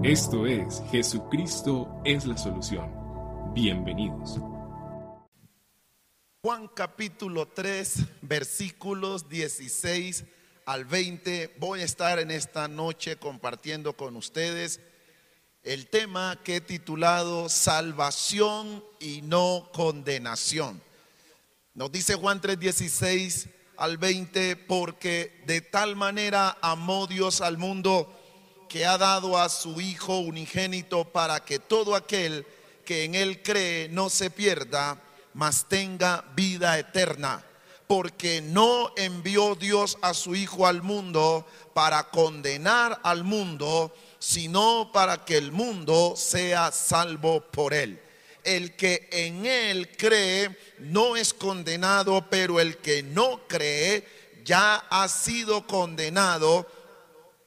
Esto es Jesucristo es la solución. Bienvenidos. Juan capítulo 3, versículos 16 al 20. Voy a estar en esta noche compartiendo con ustedes el tema que he titulado Salvación y no condenación. Nos dice Juan 3, 16 al 20, porque de tal manera amó Dios al mundo que ha dado a su Hijo unigénito para que todo aquel que en Él cree no se pierda, mas tenga vida eterna. Porque no envió Dios a su Hijo al mundo para condenar al mundo, sino para que el mundo sea salvo por Él. El que en Él cree no es condenado, pero el que no cree ya ha sido condenado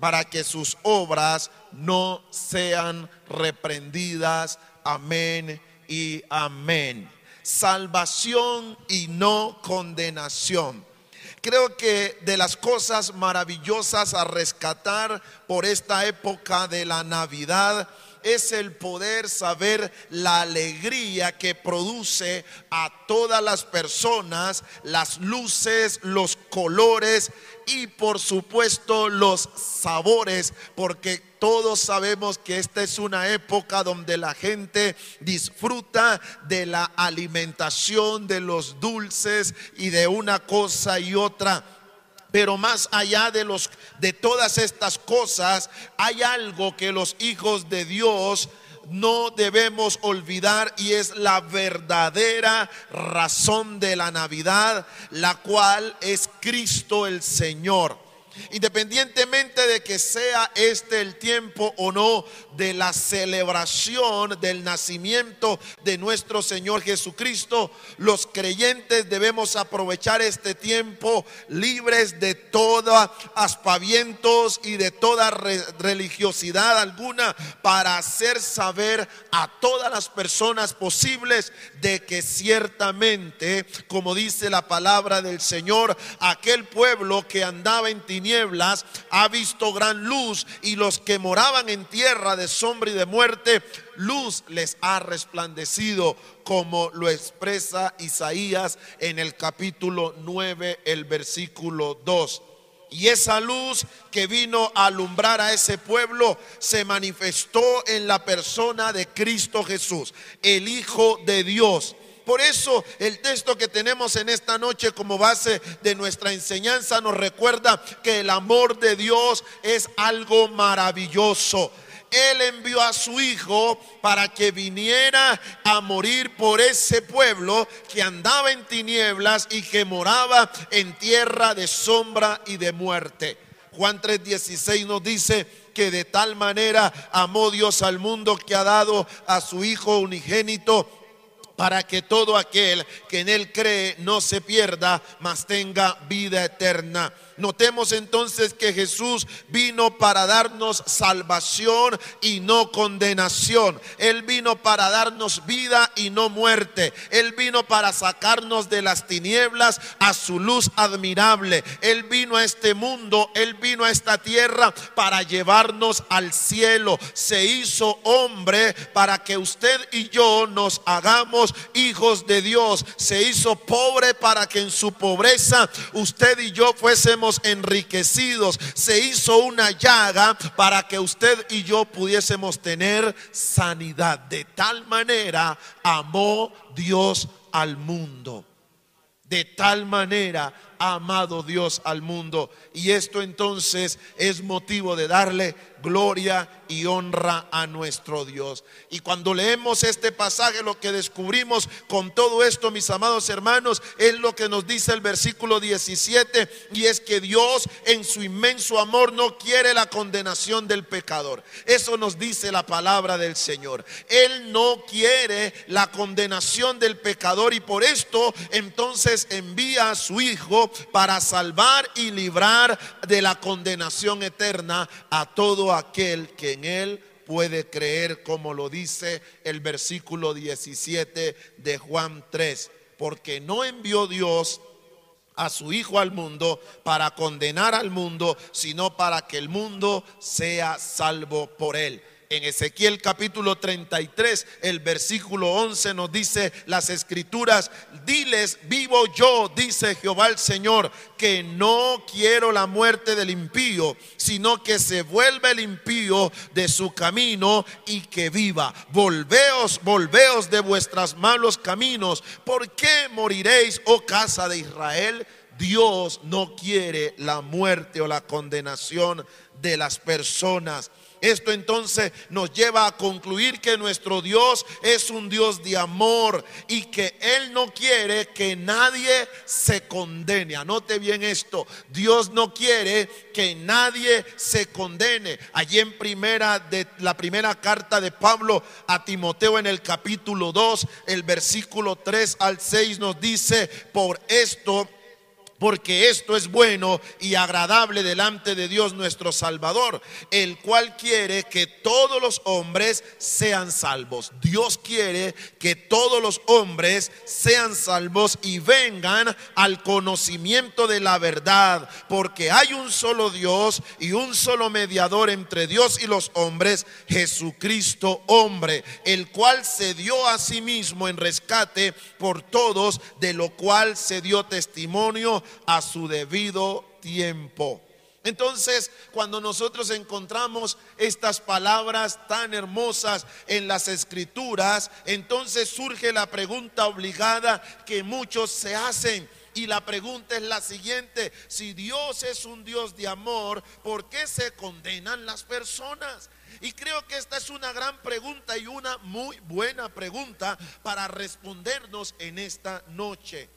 para que sus obras no sean reprendidas. Amén y amén. Salvación y no condenación. Creo que de las cosas maravillosas a rescatar por esta época de la Navidad es el poder saber la alegría que produce a todas las personas, las luces, los colores y por supuesto los sabores, porque todos sabemos que esta es una época donde la gente disfruta de la alimentación, de los dulces y de una cosa y otra. Pero más allá de los de todas estas cosas, hay algo que los hijos de Dios no debemos olvidar y es la verdadera razón de la Navidad, la cual es Cristo el Señor. Independientemente de que sea este el tiempo o no de la celebración del nacimiento de nuestro Señor Jesucristo, los creyentes debemos aprovechar este tiempo libres de toda aspavientos y de toda religiosidad alguna para hacer saber a todas las personas posibles de que ciertamente, como dice la palabra del Señor, aquel pueblo que andaba en tinieblas ha visto gran luz y los que moraban en tierra de sombra y de muerte, luz les ha resplandecido, como lo expresa Isaías en el capítulo 9, el versículo 2. Y esa luz que vino a alumbrar a ese pueblo se manifestó en la persona de Cristo Jesús, el Hijo de Dios por eso el texto que tenemos en esta noche como base de nuestra enseñanza nos recuerda que el amor de Dios es algo maravilloso. Él envió a su Hijo para que viniera a morir por ese pueblo que andaba en tinieblas y que moraba en tierra de sombra y de muerte. Juan 3:16 nos dice que de tal manera amó Dios al mundo que ha dado a su Hijo unigénito para que todo aquel que en él cree no se pierda, mas tenga vida eterna. Notemos entonces que Jesús vino para darnos salvación y no condenación. Él vino para darnos vida y no muerte. Él vino para sacarnos de las tinieblas a su luz admirable. Él vino a este mundo, Él vino a esta tierra para llevarnos al cielo. Se hizo hombre para que usted y yo nos hagamos hijos de Dios. Se hizo pobre para que en su pobreza usted y yo fuésemos enriquecidos. Se hizo una llaga para que usted y yo pudiésemos tener sanidad. De tal manera amó Dios al mundo. De tal manera amado Dios al mundo. Y esto entonces es motivo de darle gloria y honra a nuestro Dios. Y cuando leemos este pasaje, lo que descubrimos con todo esto, mis amados hermanos, es lo que nos dice el versículo 17, y es que Dios en su inmenso amor no quiere la condenación del pecador. Eso nos dice la palabra del Señor. Él no quiere la condenación del pecador y por esto entonces envía a su Hijo para salvar y librar de la condenación eterna a todo aquel que en él puede creer, como lo dice el versículo 17 de Juan 3, porque no envió Dios a su Hijo al mundo para condenar al mundo, sino para que el mundo sea salvo por él. En Ezequiel capítulo 33, el versículo 11 nos dice las escrituras, diles, vivo yo, dice Jehová el Señor, que no quiero la muerte del impío, sino que se vuelva el impío de su camino y que viva. Volveos, volveos de vuestros malos caminos. ¿Por qué moriréis, oh casa de Israel? Dios no quiere la muerte o la condenación de las personas. Esto entonces nos lleva a concluir que nuestro Dios es un Dios de amor y que Él no quiere que nadie se condene. Anote bien esto. Dios no quiere que nadie se condene. Allí en primera de la primera carta de Pablo a Timoteo en el capítulo 2, el versículo 3 al 6 nos dice, por esto porque esto es bueno y agradable delante de Dios nuestro Salvador, el cual quiere que todos los hombres sean salvos. Dios quiere que todos los hombres sean salvos y vengan al conocimiento de la verdad, porque hay un solo Dios y un solo mediador entre Dios y los hombres, Jesucristo hombre, el cual se dio a sí mismo en rescate por todos, de lo cual se dio testimonio a su debido tiempo. Entonces, cuando nosotros encontramos estas palabras tan hermosas en las escrituras, entonces surge la pregunta obligada que muchos se hacen. Y la pregunta es la siguiente, si Dios es un Dios de amor, ¿por qué se condenan las personas? Y creo que esta es una gran pregunta y una muy buena pregunta para respondernos en esta noche.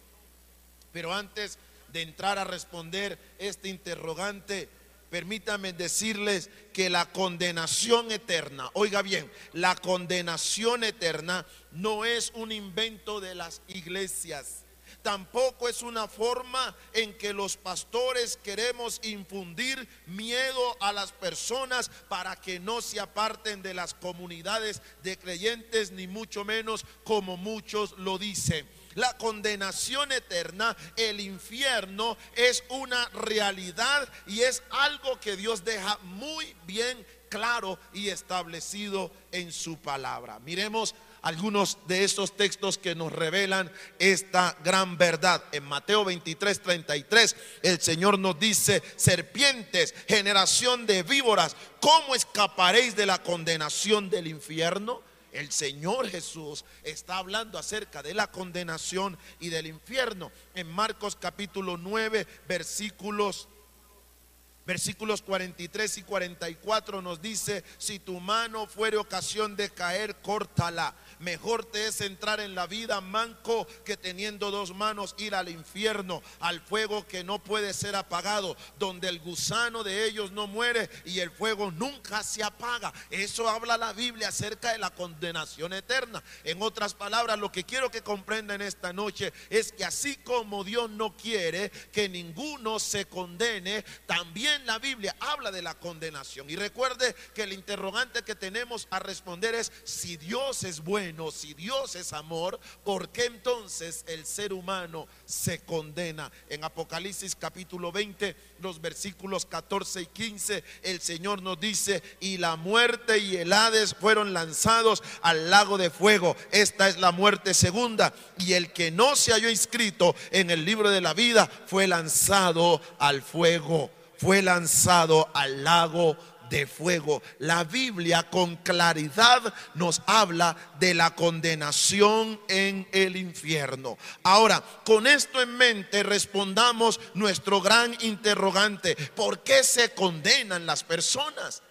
Pero antes de entrar a responder este interrogante, permítame decirles que la condenación eterna, oiga bien, la condenación eterna no es un invento de las iglesias. Tampoco es una forma en que los pastores queremos infundir miedo a las personas para que no se aparten de las comunidades de creyentes, ni mucho menos como muchos lo dicen la condenación eterna, el infierno, es una realidad y es algo que Dios deja muy bien claro y establecido en su palabra. Miremos algunos de esos textos que nos revelan esta gran verdad. En Mateo 23, 33, el Señor nos dice, serpientes, generación de víboras, ¿cómo escaparéis de la condenación del infierno? El Señor Jesús está hablando acerca de la condenación y del infierno. En Marcos capítulo 9, versículos Versículos 43 y 44 nos dice, si tu mano fuere ocasión de caer, córtala. Mejor te es entrar en la vida manco que teniendo dos manos ir al infierno, al fuego que no puede ser apagado, donde el gusano de ellos no muere y el fuego nunca se apaga. Eso habla la Biblia acerca de la condenación eterna. En otras palabras, lo que quiero que comprendan esta noche es que así como Dios no quiere que ninguno se condene, también la Biblia habla de la condenación. Y recuerde que el interrogante que tenemos a responder es si Dios es bueno si Dios es amor, ¿por qué entonces el ser humano se condena? En Apocalipsis capítulo 20, los versículos 14 y 15, el Señor nos dice, y la muerte y el Hades fueron lanzados al lago de fuego. Esta es la muerte segunda. Y el que no se halló inscrito en el libro de la vida fue lanzado al fuego, fue lanzado al lago de fuego. La Biblia con claridad nos habla de la condenación en el infierno. Ahora, con esto en mente, respondamos nuestro gran interrogante. ¿Por qué se condenan las personas?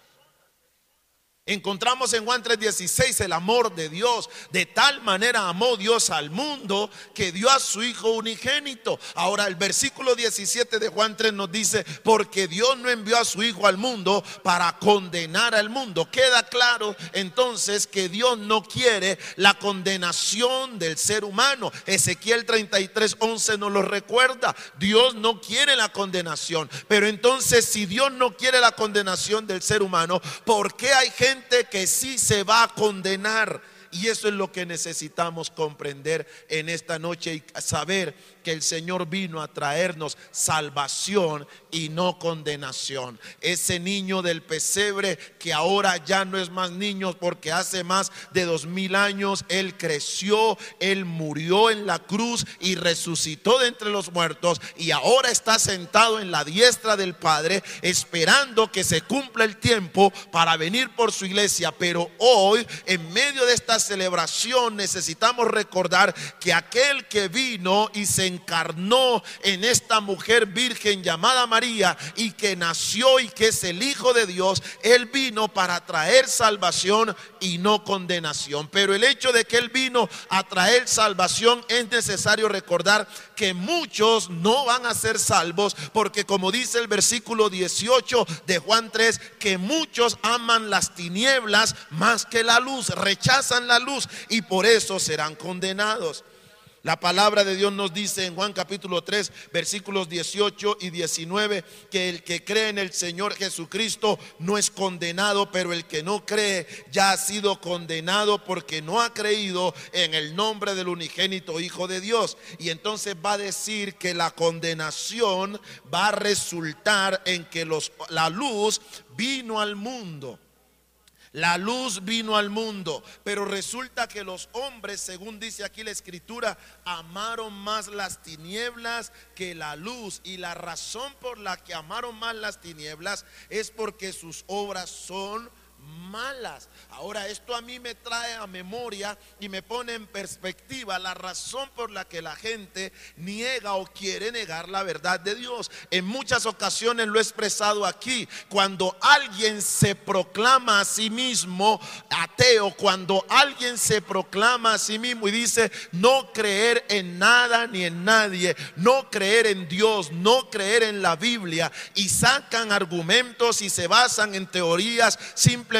Encontramos en Juan 3:16 el amor de Dios. De tal manera amó Dios al mundo que dio a su Hijo unigénito. Ahora el versículo 17 de Juan 3 nos dice, porque Dios no envió a su Hijo al mundo para condenar al mundo. Queda claro entonces que Dios no quiere la condenación del ser humano. Ezequiel 33, 11 nos lo recuerda. Dios no quiere la condenación. Pero entonces si Dios no quiere la condenación del ser humano, ¿por qué hay gente que sí se va a condenar. Y eso es lo que necesitamos comprender en esta noche y saber que el Señor vino a traernos salvación y no condenación. Ese niño del pesebre que ahora ya no es más niño porque hace más de dos mil años Él creció, Él murió en la cruz y resucitó de entre los muertos y ahora está sentado en la diestra del Padre esperando que se cumpla el tiempo para venir por su iglesia. Pero hoy, en medio de esta celebración, necesitamos recordar que aquel que vino y se encarnó en esta mujer virgen llamada María y que nació y que es el Hijo de Dios, Él vino para traer salvación y no condenación. Pero el hecho de que Él vino a traer salvación es necesario recordar que muchos no van a ser salvos porque como dice el versículo 18 de Juan 3, que muchos aman las tinieblas más que la luz, rechazan la luz y por eso serán condenados. La palabra de Dios nos dice en Juan capítulo 3, versículos 18 y 19, que el que cree en el Señor Jesucristo no es condenado, pero el que no cree ya ha sido condenado porque no ha creído en el nombre del unigénito Hijo de Dios. Y entonces va a decir que la condenación va a resultar en que los, la luz vino al mundo. La luz vino al mundo, pero resulta que los hombres, según dice aquí la escritura, amaron más las tinieblas que la luz. Y la razón por la que amaron más las tinieblas es porque sus obras son malas. Ahora, esto a mí me trae a memoria y me pone en perspectiva la razón por la que la gente niega o quiere negar la verdad de Dios. En muchas ocasiones lo he expresado aquí. Cuando alguien se proclama a sí mismo ateo, cuando alguien se proclama a sí mismo y dice no creer en nada ni en nadie, no creer en Dios, no creer en la Biblia y sacan argumentos y se basan en teorías simplemente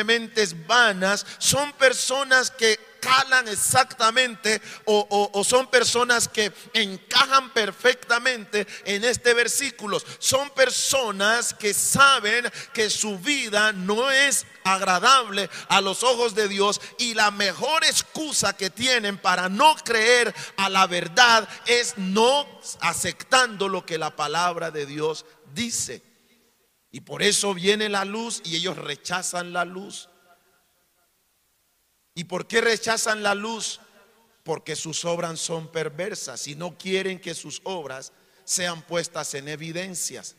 vanas, son personas que calan exactamente o, son personas que encajan perfectamente en este versículo. Son personas que saben que su vida no es agradable a los ojos de Dios y la mejor excusa que tienen para no creer a la verdad es no aceptando lo que la palabra de Dios dice. Y por eso viene la luz y ellos rechazan la luz. ¿Y por qué rechazan la luz? Porque sus obras son perversas y no quieren que sus obras sean puestas en evidencias.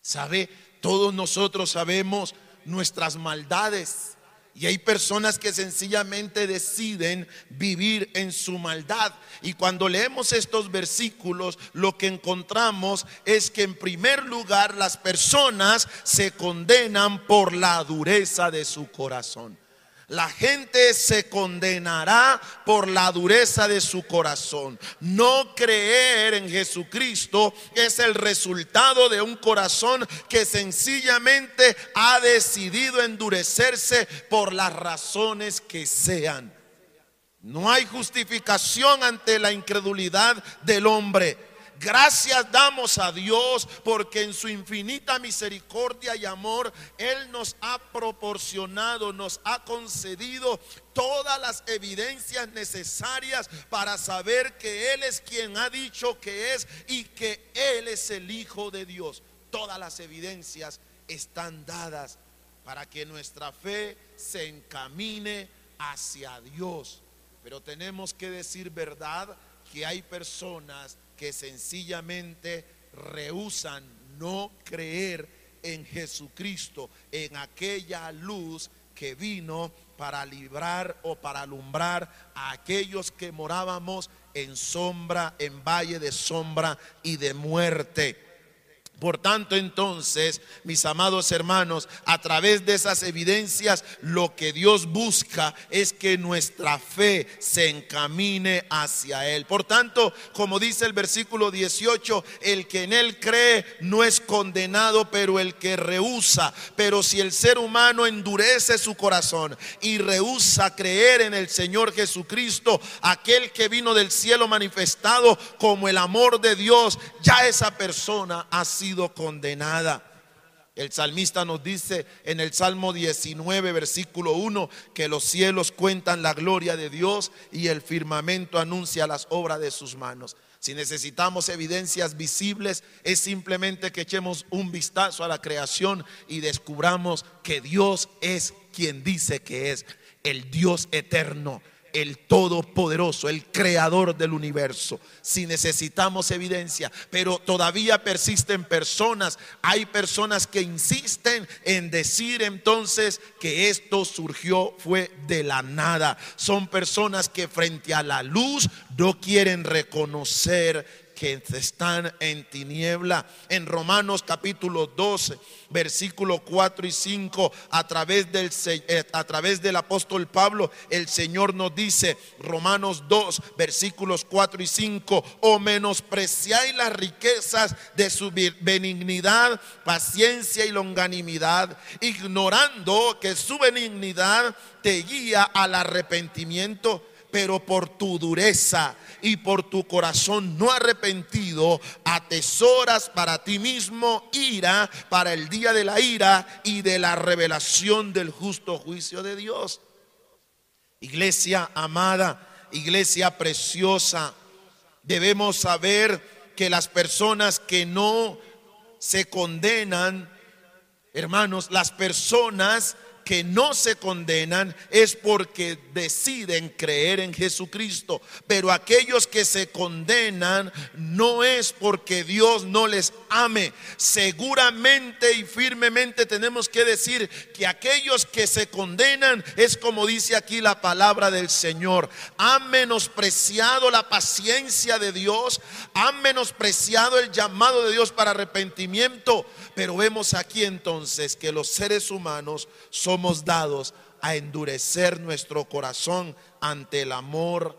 ¿Sabe? Todos nosotros sabemos nuestras maldades. Y hay personas que sencillamente deciden vivir en su maldad. Y cuando leemos estos versículos, lo que encontramos es que en primer lugar las personas se condenan por la dureza de su corazón. La gente se condenará por la dureza de su corazón. No creer en Jesucristo es el resultado de un corazón que sencillamente ha decidido endurecerse por las razones que sean. No hay justificación ante la incredulidad del hombre. Gracias damos a Dios porque en su infinita misericordia y amor Él nos ha proporcionado, nos ha concedido todas las evidencias necesarias para saber que Él es quien ha dicho que es y que Él es el Hijo de Dios. Todas las evidencias están dadas para que nuestra fe se encamine hacia Dios. Pero tenemos que decir verdad que hay personas que sencillamente rehusan no creer en Jesucristo, en aquella luz que vino para librar o para alumbrar a aquellos que morábamos en sombra, en valle de sombra y de muerte. Por tanto, entonces, mis amados hermanos, a través de esas evidencias, lo que Dios busca es que nuestra fe se encamine hacia Él. Por tanto, como dice el versículo 18, el que en Él cree no es condenado, pero el que rehúsa. Pero si el ser humano endurece su corazón y rehúsa creer en el Señor Jesucristo, aquel que vino del cielo manifestado como el amor de Dios, ya esa persona ha sido condenada. El salmista nos dice en el Salmo 19, versículo 1, que los cielos cuentan la gloria de Dios y el firmamento anuncia las obras de sus manos. Si necesitamos evidencias visibles, es simplemente que echemos un vistazo a la creación y descubramos que Dios es quien dice que es el Dios eterno el Todopoderoso, el Creador del universo. Si necesitamos evidencia, pero todavía persisten personas, hay personas que insisten en decir entonces que esto surgió, fue de la nada. Son personas que frente a la luz no quieren reconocer que están en tiniebla. En Romanos capítulo 12, versículo 4 y 5, a través del, eh, a través del apóstol Pablo, el Señor nos dice, Romanos 2, versículos 4 y 5, o menospreciáis las riquezas de su benignidad, paciencia y longanimidad, ignorando que su benignidad te guía al arrepentimiento pero por tu dureza y por tu corazón no arrepentido, atesoras para ti mismo ira para el día de la ira y de la revelación del justo juicio de Dios. Iglesia amada, iglesia preciosa, debemos saber que las personas que no se condenan, hermanos, las personas que no se condenan es porque deciden creer en Jesucristo. Pero aquellos que se condenan no es porque Dios no les ame. Seguramente y firmemente tenemos que decir que aquellos que se condenan es como dice aquí la palabra del Señor. Han menospreciado la paciencia de Dios, han menospreciado el llamado de Dios para arrepentimiento. Pero vemos aquí entonces que los seres humanos son dados a endurecer nuestro corazón ante el amor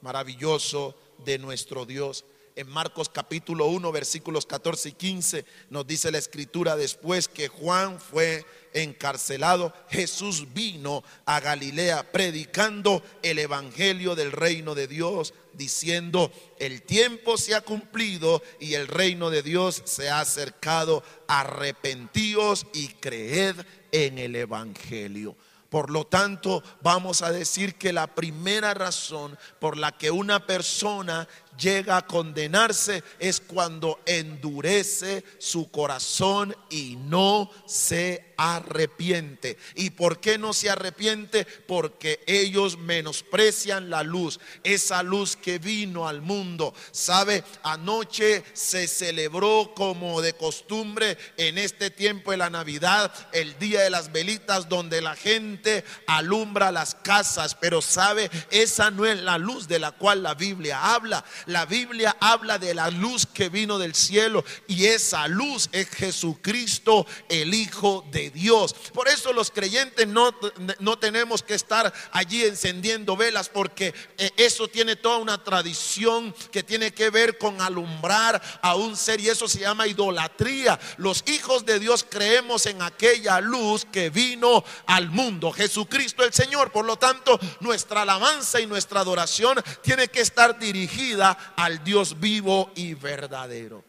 maravilloso de nuestro Dios. En Marcos capítulo 1, versículos 14 y 15 nos dice la escritura después que Juan fue encarcelado, Jesús vino a Galilea predicando el evangelio del reino de Dios, diciendo, el tiempo se ha cumplido y el reino de Dios se ha acercado, arrepentíos y creed en el Evangelio. Por lo tanto, vamos a decir que la primera razón por la que una persona llega a condenarse es cuando endurece su corazón y no se arrepiente. ¿Y por qué no se arrepiente? Porque ellos menosprecian la luz, esa luz que vino al mundo. ¿Sabe? Anoche se celebró como de costumbre en este tiempo de la Navidad, el día de las velitas, donde la gente alumbra las casas. Pero ¿sabe? Esa no es la luz de la cual la Biblia habla. La Biblia habla de la luz que vino del cielo y esa luz es Jesucristo, el Hijo de Dios. Por eso los creyentes no, no tenemos que estar allí encendiendo velas porque eh, eso tiene toda una tradición que tiene que ver con alumbrar a un ser y eso se llama idolatría. Los hijos de Dios creemos en aquella luz que vino al mundo, Jesucristo el Señor. Por lo tanto, nuestra alabanza y nuestra adoración tiene que estar dirigida al Dios vivo y verdadero.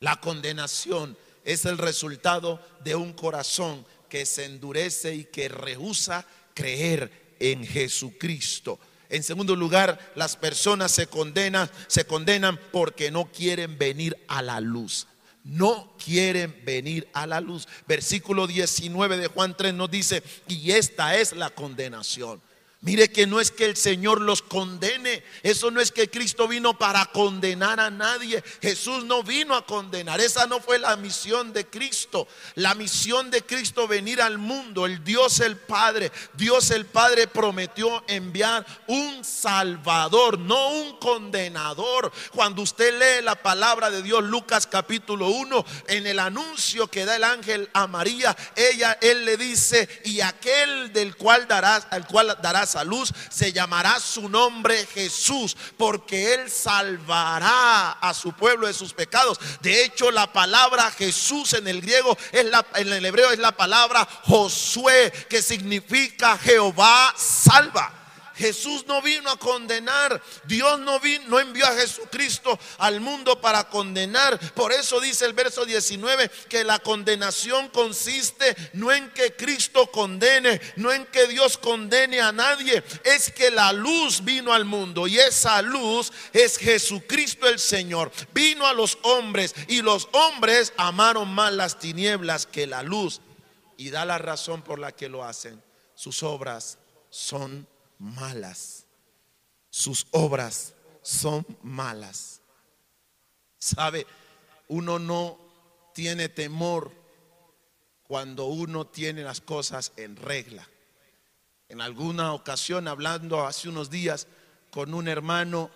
La condenación es el resultado de un corazón que se endurece y que rehúsa creer en Jesucristo. En segundo lugar, las personas se condenan, se condenan porque no quieren venir a la luz. No quieren venir a la luz. Versículo 19 de Juan 3 nos dice, y esta es la condenación Mire que no es que el Señor los condene. Eso no es que Cristo vino para condenar a nadie. Jesús no vino a condenar. Esa no fue la misión de Cristo. La misión de Cristo venir al mundo. El Dios el Padre. Dios el Padre prometió enviar un Salvador, no un condenador. Cuando usted lee la palabra de Dios, Lucas capítulo 1, en el anuncio que da el ángel a María, ella, él le dice, y aquel del cual darás, al cual darás a luz, se llamará su nombre Jesús, porque Él salvará a su pueblo de sus pecados. De hecho, la palabra Jesús en el griego, es la, en el hebreo es la palabra Josué, que significa Jehová salva. Jesús no vino a condenar. Dios no, vino, no envió a Jesucristo al mundo para condenar. Por eso dice el verso 19 que la condenación consiste no en que Cristo condene, no en que Dios condene a nadie. Es que la luz vino al mundo y esa luz es Jesucristo el Señor. Vino a los hombres y los hombres amaron más las tinieblas que la luz. Y da la razón por la que lo hacen. Sus obras son malas. Sus obras son malas. ¿Sabe? Uno no tiene temor cuando uno tiene las cosas en regla. En alguna ocasión, hablando hace unos días con un hermano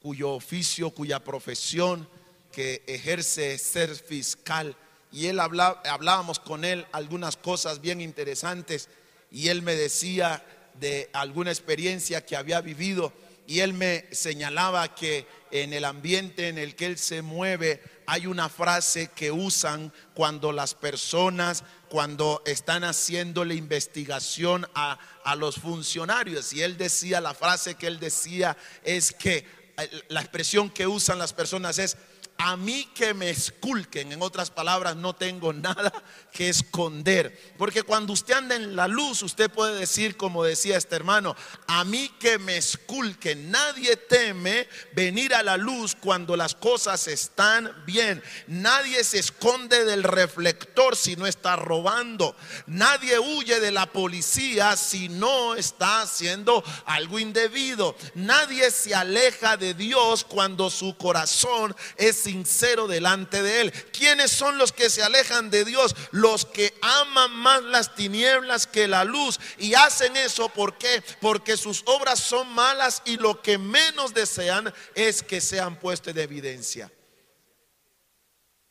cuyo oficio, cuya profesión que ejerce ser fiscal, y él hablábamos con él algunas cosas bien interesantes, y él me decía, de alguna experiencia que había vivido y él me señalaba que en el ambiente en el que él se mueve hay una frase que usan cuando las personas, cuando están haciendo la investigación a, a los funcionarios. Y él decía, la frase que él decía es que eh, la expresión que usan las personas es, a mí que me esculquen, en otras palabras, no tengo nada que esconder. Porque cuando usted anda en la luz, usted puede decir, como decía este hermano, a mí que me esculquen. Nadie teme venir a la luz cuando las cosas están bien. Nadie se esconde del reflector si no está robando. Nadie huye de la policía si no está haciendo algo indebido. Nadie se aleja de Dios cuando su corazón es sincero delante de Él. ¿Quiénes son los que se alejan de Dios? Los que aman más las tinieblas que la luz. Y hacen eso ¿por qué? Porque sus obras son malas y lo que menos desean es que sean puestas de evidencia.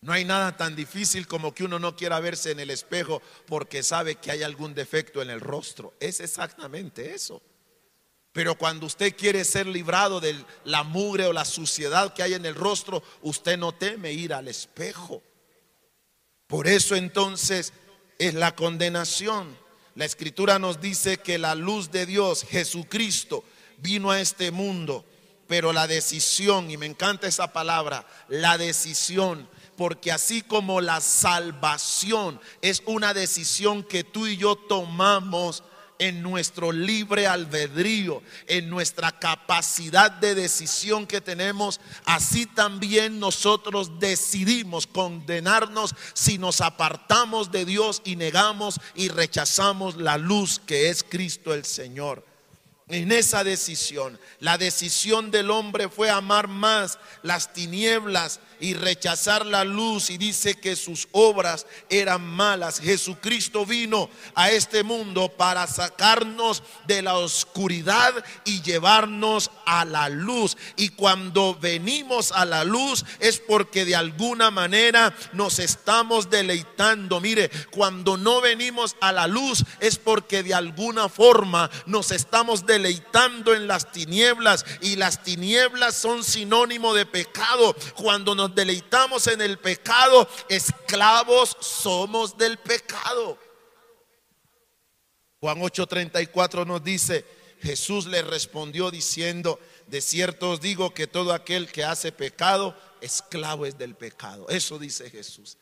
No hay nada tan difícil como que uno no quiera verse en el espejo porque sabe que hay algún defecto en el rostro. Es exactamente eso. Pero cuando usted quiere ser librado de la mugre o la suciedad que hay en el rostro, usted no teme ir al espejo. Por eso entonces es la condenación. La escritura nos dice que la luz de Dios, Jesucristo, vino a este mundo, pero la decisión, y me encanta esa palabra, la decisión, porque así como la salvación es una decisión que tú y yo tomamos, en nuestro libre albedrío, en nuestra capacidad de decisión que tenemos, así también nosotros decidimos condenarnos si nos apartamos de Dios y negamos y rechazamos la luz que es Cristo el Señor. En esa decisión, la decisión del hombre fue amar más las tinieblas y rechazar la luz y dice que sus obras eran malas. Jesucristo vino a este mundo para sacarnos de la oscuridad y llevarnos a la luz. Y cuando venimos a la luz es porque de alguna manera nos estamos deleitando. Mire, cuando no venimos a la luz es porque de alguna forma nos estamos deleitando en las tinieblas y las tinieblas son sinónimo de pecado. Cuando nos deleitamos en el pecado, esclavos somos del pecado. Juan 8:34 nos dice, Jesús le respondió diciendo, de cierto os digo que todo aquel que hace pecado, esclavo es del pecado. Eso dice Jesús.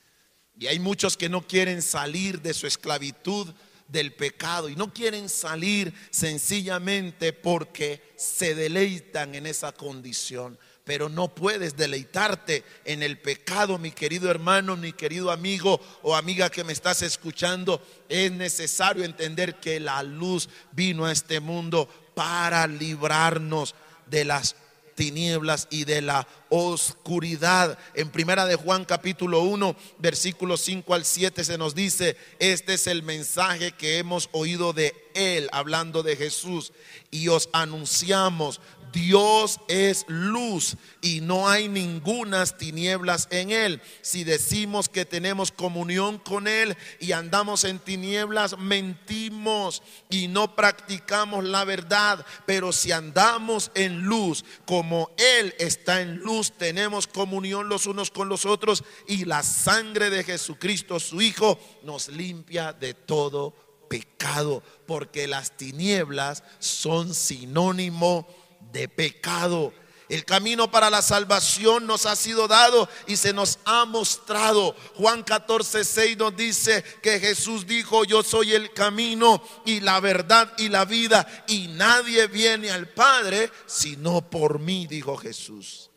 Y hay muchos que no quieren salir de su esclavitud del pecado y no quieren salir sencillamente porque se deleitan en esa condición pero no puedes deleitarte en el pecado, mi querido hermano, mi querido amigo o amiga que me estás escuchando. Es necesario entender que la luz vino a este mundo para librarnos de las tinieblas y de la oscuridad. En primera de Juan capítulo 1, versículos 5 al 7 se nos dice, este es el mensaje que hemos oído de él, hablando de Jesús, y os anunciamos, Dios es luz y no hay ningunas tinieblas en él. Si decimos que tenemos comunión con él y andamos en tinieblas, mentimos y no practicamos la verdad. Pero si andamos en luz, como él está en luz, tenemos comunión los unos con los otros y la sangre de Jesucristo, su Hijo, nos limpia de todo pecado, porque las tinieblas son sinónimo de pecado. El camino para la salvación nos ha sido dado y se nos ha mostrado. Juan 14, 6 nos dice que Jesús dijo, yo soy el camino y la verdad y la vida y nadie viene al Padre sino por mí, dijo Jesús.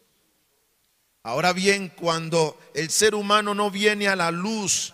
Ahora bien, cuando el ser humano no viene a la luz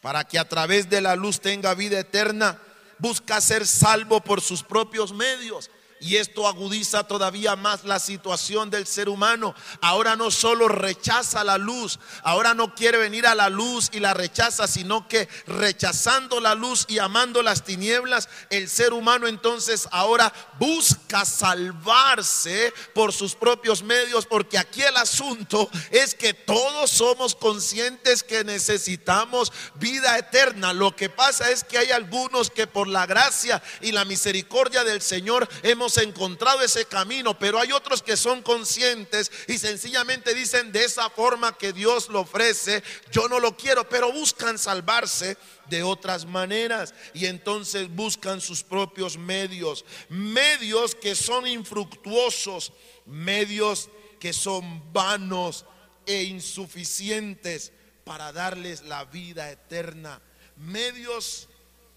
para que a través de la luz tenga vida eterna, busca ser salvo por sus propios medios. Y esto agudiza todavía más la situación del ser humano. Ahora no solo rechaza la luz, ahora no quiere venir a la luz y la rechaza, sino que rechazando la luz y amando las tinieblas, el ser humano entonces ahora busca salvarse por sus propios medios, porque aquí el asunto es que todos somos conscientes que necesitamos vida eterna. Lo que pasa es que hay algunos que por la gracia y la misericordia del Señor hemos encontrado ese camino, pero hay otros que son conscientes y sencillamente dicen de esa forma que Dios lo ofrece, yo no lo quiero, pero buscan salvarse de otras maneras y entonces buscan sus propios medios, medios que son infructuosos, medios que son vanos e insuficientes para darles la vida eterna, medios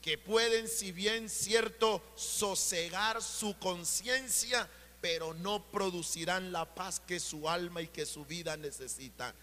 que pueden, si bien cierto, sosegar su conciencia, pero no producirán la paz que su alma y que su vida necesitan.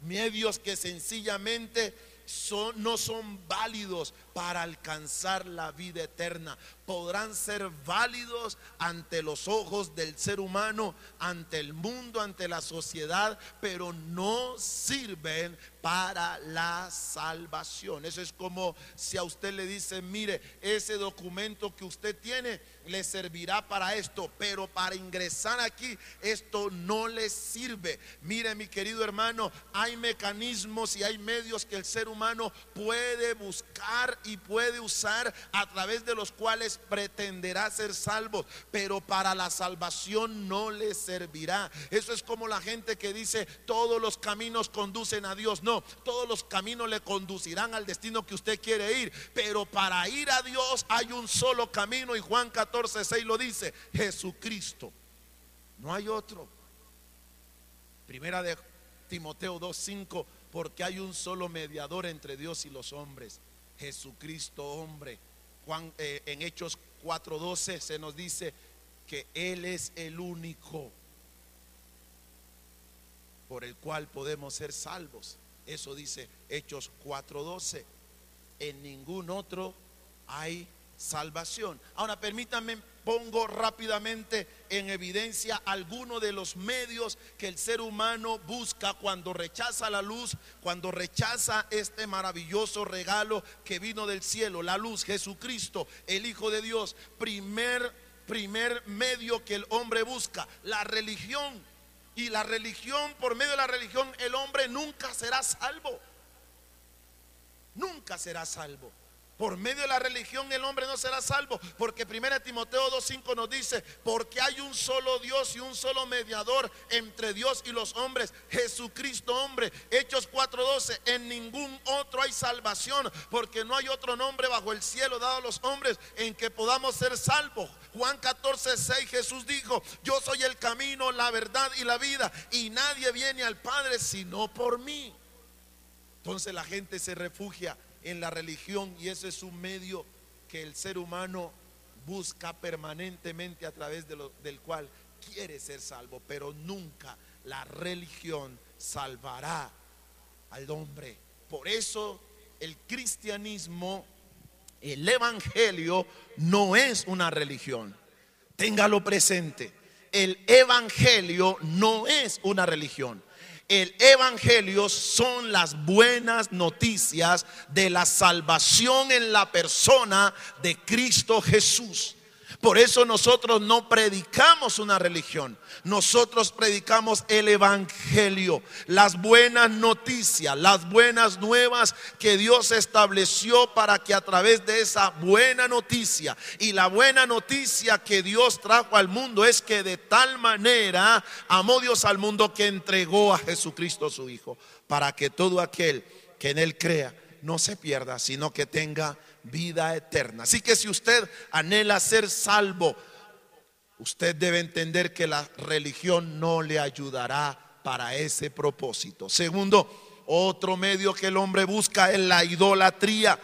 Medios que sencillamente son, no son válidos para alcanzar la vida eterna. Podrán ser válidos ante los ojos del ser humano, ante el mundo, ante la sociedad, pero no sirven para la salvación. Eso es como si a usted le dicen, mire, ese documento que usted tiene le servirá para esto, pero para ingresar aquí esto no le sirve. Mire mi querido hermano, hay mecanismos y hay medios que el ser humano puede buscar y puede usar a través de los cuales pretenderá ser salvo, pero para la salvación no le servirá. Eso es como la gente que dice todos los caminos conducen a Dios. No, todos los caminos le conducirán al destino que usted quiere ir, pero para ir a Dios hay un solo camino y Juan 14, 6 lo dice, Jesucristo. No hay otro. Primera de Timoteo 2:5, porque hay un solo mediador entre Dios y los hombres, Jesucristo hombre. Juan eh, en Hechos 4:12 se nos dice que él es el único por el cual podemos ser salvos. Eso dice Hechos 4:12. En ningún otro hay salvación. Ahora permítanme, pongo rápidamente en evidencia algunos de los medios que el ser humano busca cuando rechaza la luz, cuando rechaza este maravilloso regalo que vino del cielo, la luz, Jesucristo, el Hijo de Dios. Primer, primer medio que el hombre busca, la religión y la religión, por medio de la religión, el hombre nunca será salvo. Nunca será salvo. Por medio de la religión el hombre no será salvo, porque 1 Timoteo 2.5 nos dice, porque hay un solo Dios y un solo mediador entre Dios y los hombres, Jesucristo hombre. Hechos 4.12, en ningún otro hay salvación, porque no hay otro nombre bajo el cielo dado a los hombres en que podamos ser salvos. Juan 14.6 Jesús dijo, yo soy el camino, la verdad y la vida, y nadie viene al Padre sino por mí. Entonces la gente se refugia en la religión y ese es un medio que el ser humano busca permanentemente a través del cual quiere ser salvo, pero nunca la religión salvará al hombre. Por eso el cristianismo, el evangelio no es una religión. Téngalo presente. El evangelio no es una religión. El Evangelio son las buenas noticias de la salvación en la persona de Cristo Jesús. Por eso nosotros no predicamos una religión, nosotros predicamos el Evangelio, las buenas noticias, las buenas nuevas que Dios estableció para que a través de esa buena noticia y la buena noticia que Dios trajo al mundo es que de tal manera amó Dios al mundo que entregó a Jesucristo su Hijo, para que todo aquel que en Él crea no se pierda, sino que tenga vida eterna. Así que si usted anhela ser salvo, usted debe entender que la religión no le ayudará para ese propósito. Segundo, otro medio que el hombre busca es la idolatría.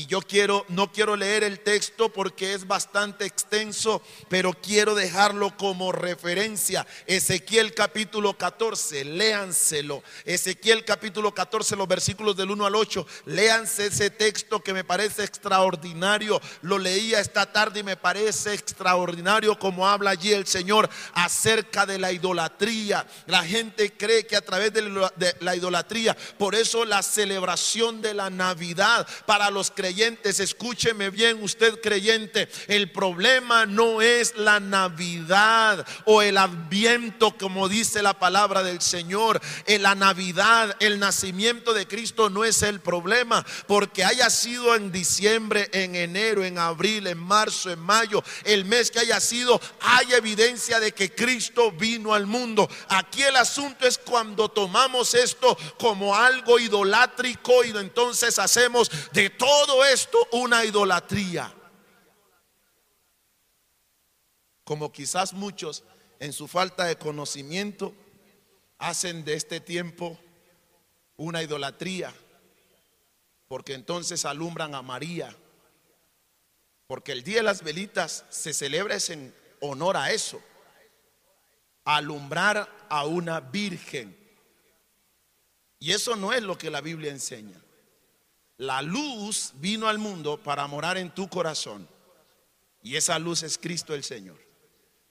Y yo quiero, no quiero leer el texto porque es bastante extenso, pero quiero dejarlo como referencia. Ezequiel capítulo 14, léanselo. Ezequiel capítulo 14, los versículos del 1 al 8. Léanse ese texto que me parece extraordinario. Lo leía esta tarde y me parece extraordinario como habla allí el Señor acerca de la idolatría. La gente cree que a través de la idolatría, por eso la celebración de la Navidad para los creyentes escúcheme bien usted creyente, el problema no es la Navidad o el Adviento como dice la palabra del Señor. En la Navidad, el nacimiento de Cristo no es el problema, porque haya sido en diciembre, en enero, en abril, en marzo, en mayo, el mes que haya sido, hay evidencia de que Cristo vino al mundo. Aquí el asunto es cuando tomamos esto como algo idolátrico y entonces hacemos de todo esto una idolatría. Como quizás muchos en su falta de conocimiento hacen de este tiempo una idolatría, porque entonces alumbran a María, porque el día de las velitas se celebra en honor a eso, alumbrar a una virgen. Y eso no es lo que la Biblia enseña. La luz vino al mundo para morar en tu corazón. Y esa luz es Cristo el Señor.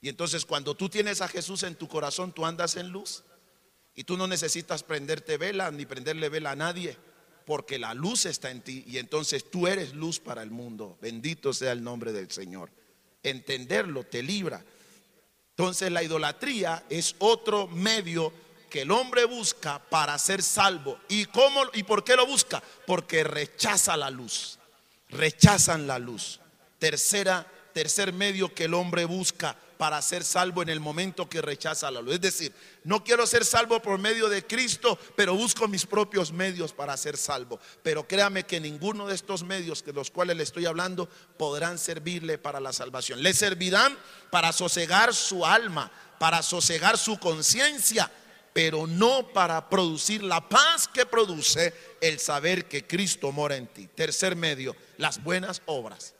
Y entonces cuando tú tienes a Jesús en tu corazón, tú andas en luz. Y tú no necesitas prenderte vela ni prenderle vela a nadie. Porque la luz está en ti. Y entonces tú eres luz para el mundo. Bendito sea el nombre del Señor. Entenderlo te libra. Entonces la idolatría es otro medio que el hombre busca para ser salvo. ¿Y cómo y por qué lo busca? Porque rechaza la luz. Rechazan la luz. Tercera tercer medio que el hombre busca para ser salvo en el momento que rechaza la luz. Es decir, no quiero ser salvo por medio de Cristo, pero busco mis propios medios para ser salvo. Pero créame que ninguno de estos medios de los cuales le estoy hablando podrán servirle para la salvación. Le servirán para sosegar su alma, para sosegar su conciencia, pero no para producir la paz que produce el saber que Cristo mora en ti. Tercer medio, las buenas obras.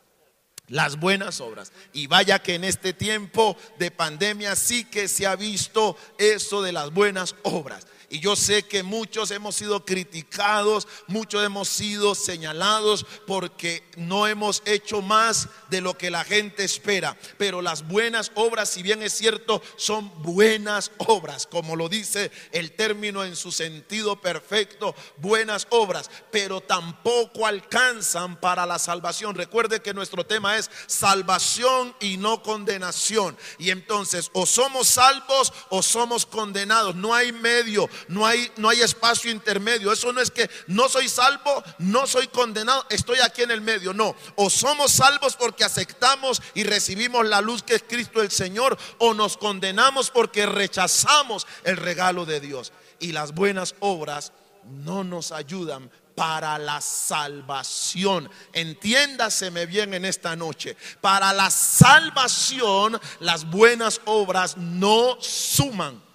Las buenas obras. Y vaya que en este tiempo de pandemia sí que se ha visto eso de las buenas obras. Y yo sé que muchos hemos sido criticados, muchos hemos sido señalados porque no hemos hecho más de lo que la gente espera. Pero las buenas obras, si bien es cierto, son buenas obras, como lo dice el término en su sentido perfecto, buenas obras, pero tampoco alcanzan para la salvación. Recuerde que nuestro tema es salvación y no condenación. Y entonces o somos salvos o somos condenados. No hay medio no hay, no hay espacio intermedio. Eso no es que no soy salvo, no soy condenado, estoy aquí en el medio. No, o somos salvos porque aceptamos y recibimos la luz que es Cristo el Señor, o nos condenamos porque rechazamos el regalo de Dios. Y las buenas obras no nos ayudan para la salvación. Entiéndaseme bien en esta noche. Para la salvación las buenas obras no suman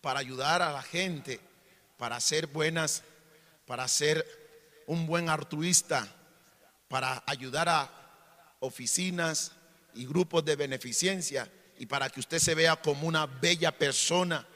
para ayudar a la gente, para ser buenas, para ser un buen altruista, para ayudar a oficinas y grupos de beneficencia y para que usted se vea como una bella persona,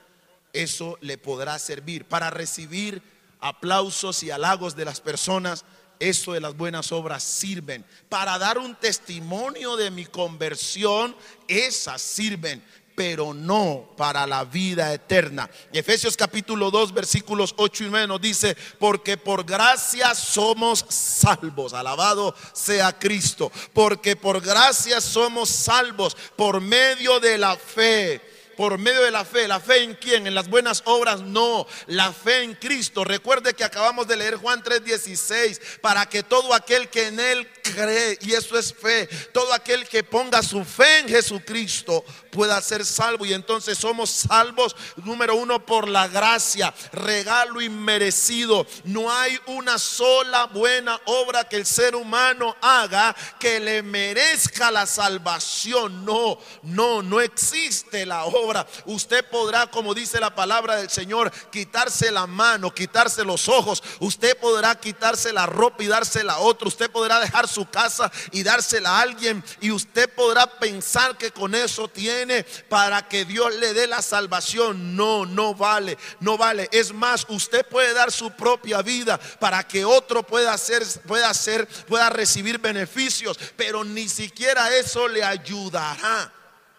eso le podrá servir. Para recibir aplausos y halagos de las personas, eso de las buenas obras sirven. Para dar un testimonio de mi conversión, esas sirven pero no para la vida eterna. Efesios capítulo 2 versículos 8 y 9 nos dice, porque por gracia somos salvos, alabado sea Cristo, porque por gracia somos salvos por medio de la fe por medio de la fe. ¿La fe en quién? ¿En las buenas obras? No, la fe en Cristo. Recuerde que acabamos de leer Juan 3:16, para que todo aquel que en Él cree, y eso es fe, todo aquel que ponga su fe en Jesucristo pueda ser salvo. Y entonces somos salvos, número uno, por la gracia, regalo inmerecido. No hay una sola buena obra que el ser humano haga que le merezca la salvación. No, no, no existe la obra Usted podrá, como dice la palabra del Señor, quitarse la mano, quitarse los ojos. Usted podrá quitarse la ropa y dársela a otro. Usted podrá dejar su casa y dársela a alguien. Y usted podrá pensar que con eso tiene para que Dios le dé la salvación. No, no vale, no vale. Es más, usted puede dar su propia vida para que otro pueda hacer, pueda hacer, pueda recibir beneficios, pero ni siquiera eso le ayudará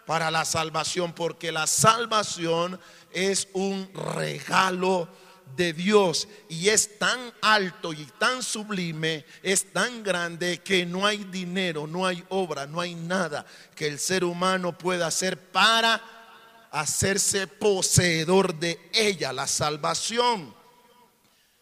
para la salvación, porque la salvación es un regalo de Dios y es tan alto y tan sublime, es tan grande que no hay dinero, no hay obra, no hay nada que el ser humano pueda hacer para hacerse poseedor de ella, la salvación.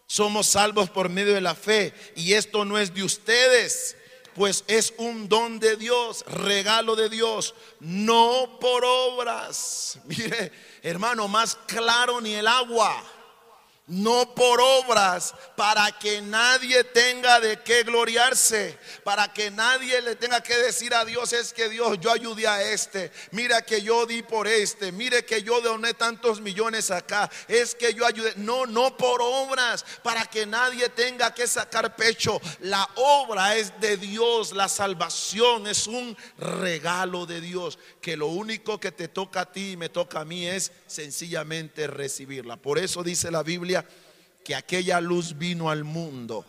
Somos salvos por medio de la fe y esto no es de ustedes pues es un don de Dios, regalo de Dios, no por obras. Mire, hermano, más claro ni el agua no por obras, para que nadie tenga de qué gloriarse, para que nadie le tenga que decir a Dios, es que Dios, yo ayudé a este, mira que yo di por este, mire que yo doné tantos millones acá, es que yo ayudé, no, no por obras, para que nadie tenga que sacar pecho, la obra es de Dios, la salvación es un regalo de Dios, que lo único que te toca a ti y me toca a mí es sencillamente recibirla. Por eso dice la Biblia, que aquella luz vino al mundo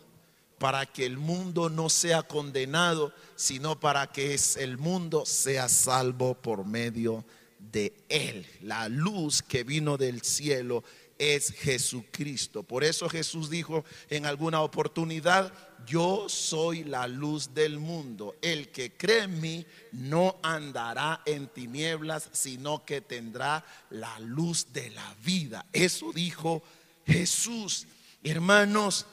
para que el mundo no sea condenado, sino para que el mundo sea salvo por medio de él. La luz que vino del cielo es Jesucristo. Por eso Jesús dijo en alguna oportunidad, yo soy la luz del mundo. El que cree en mí no andará en tinieblas, sino que tendrá la luz de la vida. Eso dijo Jesús. Hermanos,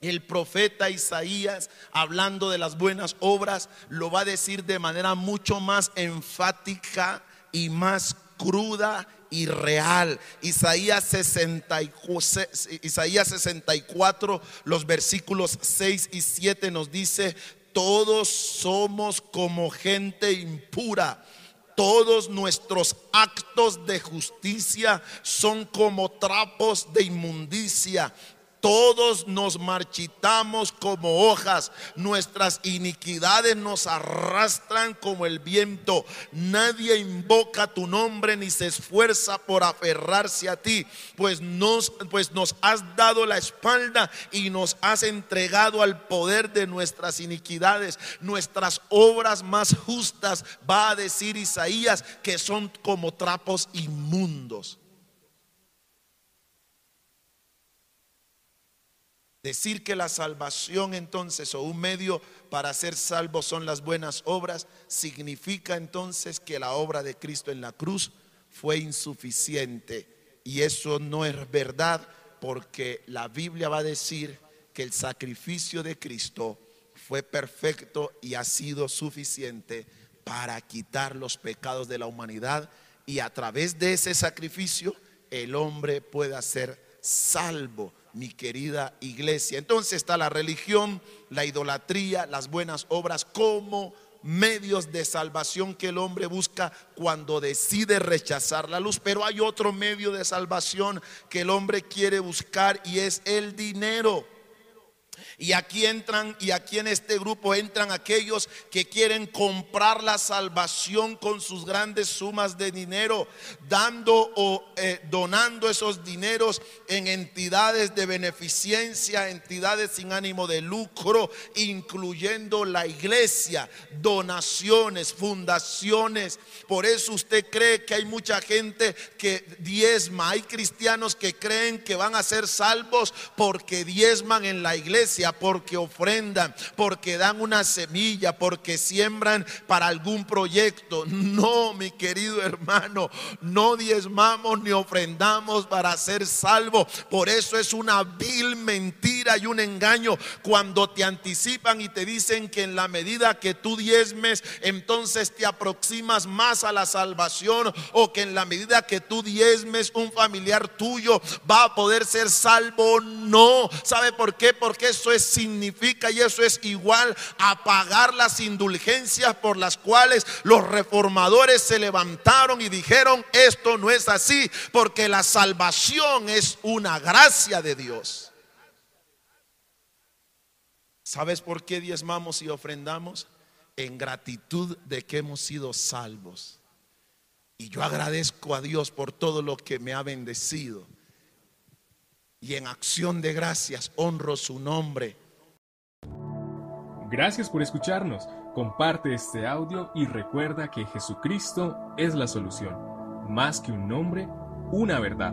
el profeta Isaías, hablando de las buenas obras, lo va a decir de manera mucho más enfática y más cruda y real. Isaías, Isaías 64, los versículos 6 y 7 nos dice, todos somos como gente impura todos nuestros actos de justicia son como trapos de inmundicia. Todos nos marchitamos como hojas, nuestras iniquidades nos arrastran como el viento. Nadie invoca tu nombre ni se esfuerza por aferrarse a ti, pues nos, pues nos has dado la espalda y nos has entregado al poder de nuestras iniquidades. Nuestras obras más justas, va a decir Isaías, que son como trapos inmundos. Decir que la salvación entonces o un medio para ser salvo son las buenas obras, significa entonces que la obra de Cristo en la cruz fue insuficiente. Y eso no es verdad porque la Biblia va a decir que el sacrificio de Cristo fue perfecto y ha sido suficiente para quitar los pecados de la humanidad y a través de ese sacrificio el hombre pueda ser salvo mi querida iglesia. Entonces está la religión, la idolatría, las buenas obras como medios de salvación que el hombre busca cuando decide rechazar la luz. Pero hay otro medio de salvación que el hombre quiere buscar y es el dinero. Y aquí entran, y aquí en este grupo entran aquellos que quieren comprar la salvación con sus grandes sumas de dinero, dando o eh, donando esos dineros en entidades de beneficencia, entidades sin ánimo de lucro, incluyendo la iglesia, donaciones, fundaciones. Por eso usted cree que hay mucha gente que diezma, hay cristianos que creen que van a ser salvos porque diezman en la iglesia porque ofrendan, porque dan una semilla, porque siembran para algún proyecto. No, mi querido hermano, no diezmamos ni ofrendamos para ser salvos. Por eso es una vil mentira y un engaño cuando te anticipan y te dicen que en la medida que tú diezmes, entonces te aproximas más a la salvación o que en la medida que tú diezmes un familiar tuyo va a poder ser salvo. No, ¿sabe por qué? Porque eso significa y eso es igual a pagar las indulgencias por las cuales los reformadores se levantaron y dijeron, esto no es así, porque la salvación es una gracia de Dios. ¿Sabes por qué diezmamos y ofrendamos? En gratitud de que hemos sido salvos. Y yo agradezco a Dios por todo lo que me ha bendecido y en acción de gracias honro su nombre. Gracias por escucharnos. Comparte este audio y recuerda que Jesucristo es la solución. Más que un nombre, una verdad.